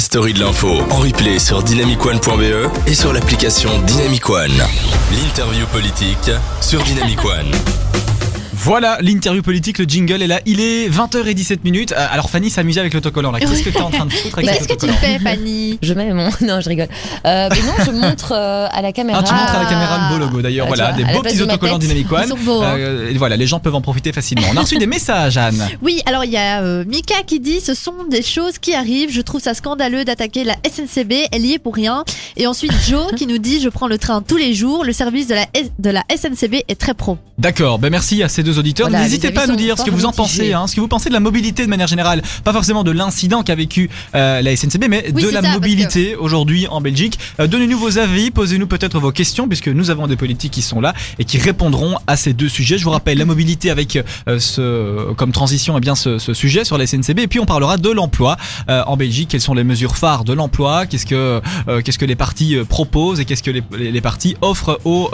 story de l'info en replay sur dynamicone.be et sur l'application Dynamic One. L'interview politique sur Dynamic One. Voilà, l'interview politique, le jingle est là. Il est 20h17 minutes. Euh, Alors Fanny s'amuse avec l'autocollant là. Qu'est-ce que t'es en train de foutre avec Qu'est-ce que tu fais, Fanny? Je mets mon. Non, je rigole. Euh, mais non, je montre euh, à la caméra. Ah, tu montres à la caméra le beau logo d'ailleurs. Ah, tu voilà, vois, des beaux petits autocollants. Dynamic One. Ils sont beaux, hein. Euh, et voilà, les gens peuvent en profiter facilement. On a reçu des messages, Anne. Oui, alors il y a euh, Mika qui dit ce sont des choses qui arrivent. Je trouve ça scandaleux d'attaquer la SNCB. Elle y est pour rien. Et ensuite Joe qui nous dit je prends le train tous les jours. Le service de la S- de la SNCB est très pro. D'accord, ben merci à ces deux auditeurs. Voilà, N'hésitez pas à nous dire ce que vous en pensez, hein, ce que vous pensez de la mobilité de manière générale, pas forcément de l'incident qu'a vécu euh, la SNCB, mais Oui, de la ça, mobilité aujourd'hui en Belgique. Euh, Donnez-nous vos avis, posez-nous peut-être vos questions, puisque nous avons des politiques qui sont là et qui répondront à ces deux sujets. Je vous rappelle la mobilité avec euh, ce comme transition, et bien ce, ce sujet sur la SNCB, et puis on parlera de l'emploi en Belgique. Quelles sont les mesures phares de l'emploi? Qu'est-ce que qu'est-ce que les partis proposent et qu'est-ce que les, les, les partis offrent au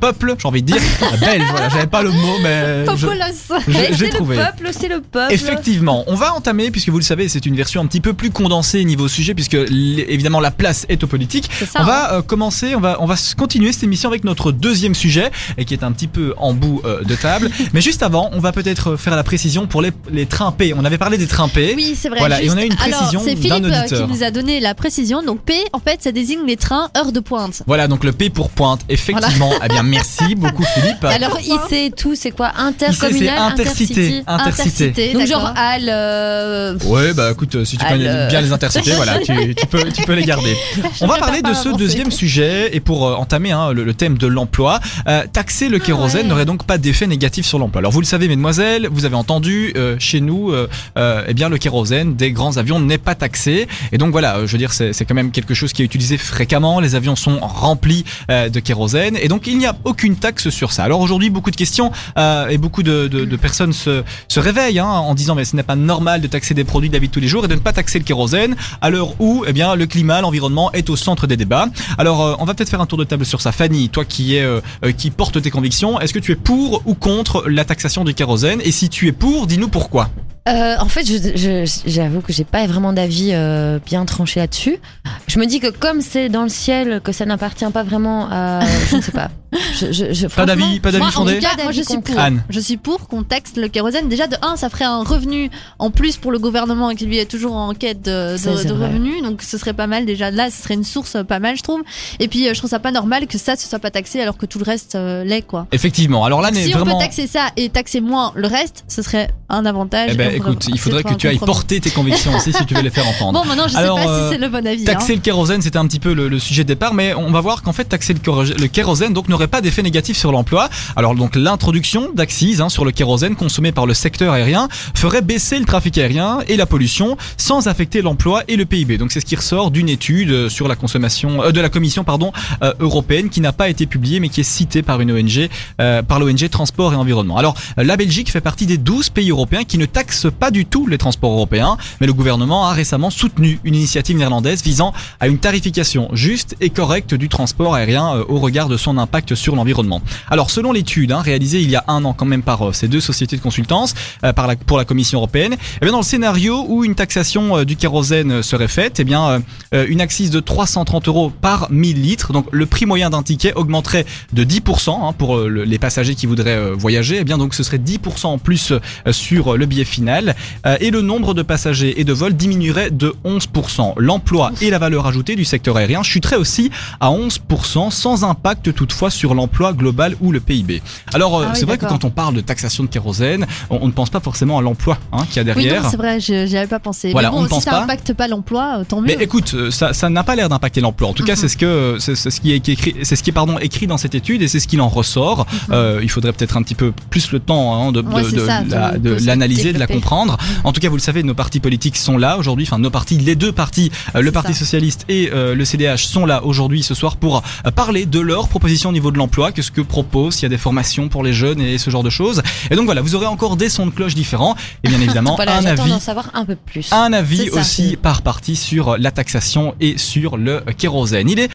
peuple J'ai envie de dire? Belge. Voilà, j'avais pas le mot, mais j'ai trouvé. le peuple, c'est le peuple. Effectivement, on va entamer, puisque vous le savez, c'est une version un petit peu plus condensée niveau sujet, puisque évidemment la place est aux politiques. Ça. On hein. va euh, commencer, on va, on va continuer cette émission avec notre deuxième sujet, et qui est un petit peu en bout euh, de table. Mais juste avant, on va peut-être faire la précision pour les, les trains P. On avait parlé des trains P. Oui, c'est vrai. Voilà, et on a une précision Alors, c'est d'un Philippe euh, auditeur. qui nous a donné la précision. Donc P, en fait, ça désigne les trains heure de pointe. Voilà, donc le P pour pointe. Effectivement, eh bien merci beaucoup Philippe. Alors, IC, tout, c'est quoi Intercommunal, intercité. intercity. Intercité. Donc, genre, Al. euh, Ouais, bah écoute, euh, si tu Ah, connais bien les intercités, voilà, tu, tu peux, tu peux les garder. On va parler de ce avancer. deuxième sujet et pour euh, entamer hein, le, le thème de l'emploi, euh, taxer le kérosène ouais. n'aurait donc pas d'effet négatif sur l'emploi. Alors vous le savez, mesdemoiselles, vous avez entendu, euh, chez nous, euh, euh, eh bien le kérosène des grands avions n'est pas taxé et donc voilà, euh, je veux dire, c'est c'est quand même quelque chose qui est utilisé fréquemment. Les avions sont remplis euh, de kérosène et donc il n'y a aucune taxe sur ça. Alors aujourd'hui, beaucoup de questions euh, et beaucoup de, personnes se, se réveillent hein, en disant mais ce n'est pas normal de taxer des produits de la vie de tous les jours et de ne pas taxer le kérosène à l'heure où eh bien le climat, l'environnement est au centre des débats. Alors euh, on va peut-être faire un tour de table sur ça. Fanny, toi qui es euh, euh, qui porte tes convictions, est-ce que tu es pour ou contre la taxation du kérosène? Et si tu es pour, dis-nous pourquoi. Euh, en fait, je- je- j'avoue que j'ai pas vraiment d'avis euh, bien tranché là-dessus. Je me dis que comme c'est dans le ciel, que ça n'appartient pas vraiment à, je ne sais pas. Je, je, je- Pas d'avis, pas d'avis Moi, en fondé tout cas, moi, je suis pour. Anne. Je suis pour qu'on taxe le kérosène. Déjà, de un, ça ferait un revenu en plus pour le gouvernement qui lui est toujours en quête de, de, revenus. Donc, ce serait pas mal. Déjà, là, ce serait une source pas mal, je trouve. Et puis, euh, je trouve ça pas normal que ça, ce soit pas taxé alors que tout le reste euh, l'est, quoi. Effectivement. Alors là, si on vraiment. peut taxer ça et taxer moins le reste, ce serait un avantage. Eh ben, écoute, il faudrait que tu ailles porter tes convictions aussi si tu veux les faire entendre. Bon, maintenant, je Alors, sais pas euh, si c'est le bon avis. Taxer hein. le kérosène, c'était un petit peu le, le sujet de départ, mais on va voir qu'en fait, taxer le, kéro- le kérosène donc n'aurait pas d'effet négatif sur l'emploi. Alors donc l'introduction d'axes hein, sur le kérosène consommé par le secteur aérien ferait baisser le trafic aérien et la pollution sans affecter l'emploi et le PIB. Donc c'est ce qui ressort d'une étude euh, sur la consommation euh, de la commission pardon euh, européenne qui n'a pas été publiée mais qui est citée par une ONG euh, par l'ONG Transport et Environnement. Alors euh, la Belgique fait partie des 12 pays européens qui ne taxent pas du tout les transports européens, mais le gouvernement a récemment soutenu une initiative néerlandaise visant à une tarification juste et correcte du transport aérien euh, au regard de son impact sur l'environnement. Alors selon l'étude hein, réalisée il y a un an quand même par euh, ces deux sociétés de consultance euh, par la, pour la Commission européenne, eh bien dans le scénario où une taxation euh, du kérosène euh, serait faite, eh bien euh, une accise de 330 euros par 1000 litres, donc le prix moyen d'un ticket augmenterait de 10% hein, pour le- les passagers qui voudraient voyager, eh bien donc ce serait 10% en plus euh, sur le billet final euh, et le nombre de passagers et de vols diminuerait de 11%. L'emploi et la valeur ajoutée du secteur aérien chuteraient aussi à 11% sans impact toutefois sur l'emploi global ou le PIB. Alors euh, Ah oui, c'est vrai que quand on parle de taxation de kérosène, on, on ne pense pas forcément à l'emploi hein, qu'il y a Oui, derrière. non, c'est vrai, j'y avais pas pensé. Voilà, Mais on ne pense si ça pas. impacte pas l'emploi, euh, tant mieux. Mais écoute, ça, ça n'a pas l'air d'impacter l'emploi. En tout cas, Mhm. c'est ce que c'est ce qui est écrit, c'est ce qui est pardon écrit dans cette étude et c'est ce qu'il en ressort. Euh, il faudrait peut-être un petit peu plus le temps hein, de, de. Ouais, c'est de ça, la- de- de l'analyser, de la comprendre. En tout cas, vous le savez, nos partis politiques sont là aujourd'hui. Enfin, nos partis, les deux partis, euh, le Parti ça. socialiste et euh, le CDH sont là aujourd'hui ce soir pour euh, parler de leurs propositions au niveau de l'emploi, qu'est-ce que proposent, s'il y a des formations pour les jeunes et ce genre de choses. Et donc voilà, vous aurez encore des sons de cloche différents et bien évidemment Voilà, un avis savoir un peu plus. un avis aussi par partie sur la taxation et sur le kérosène. Il est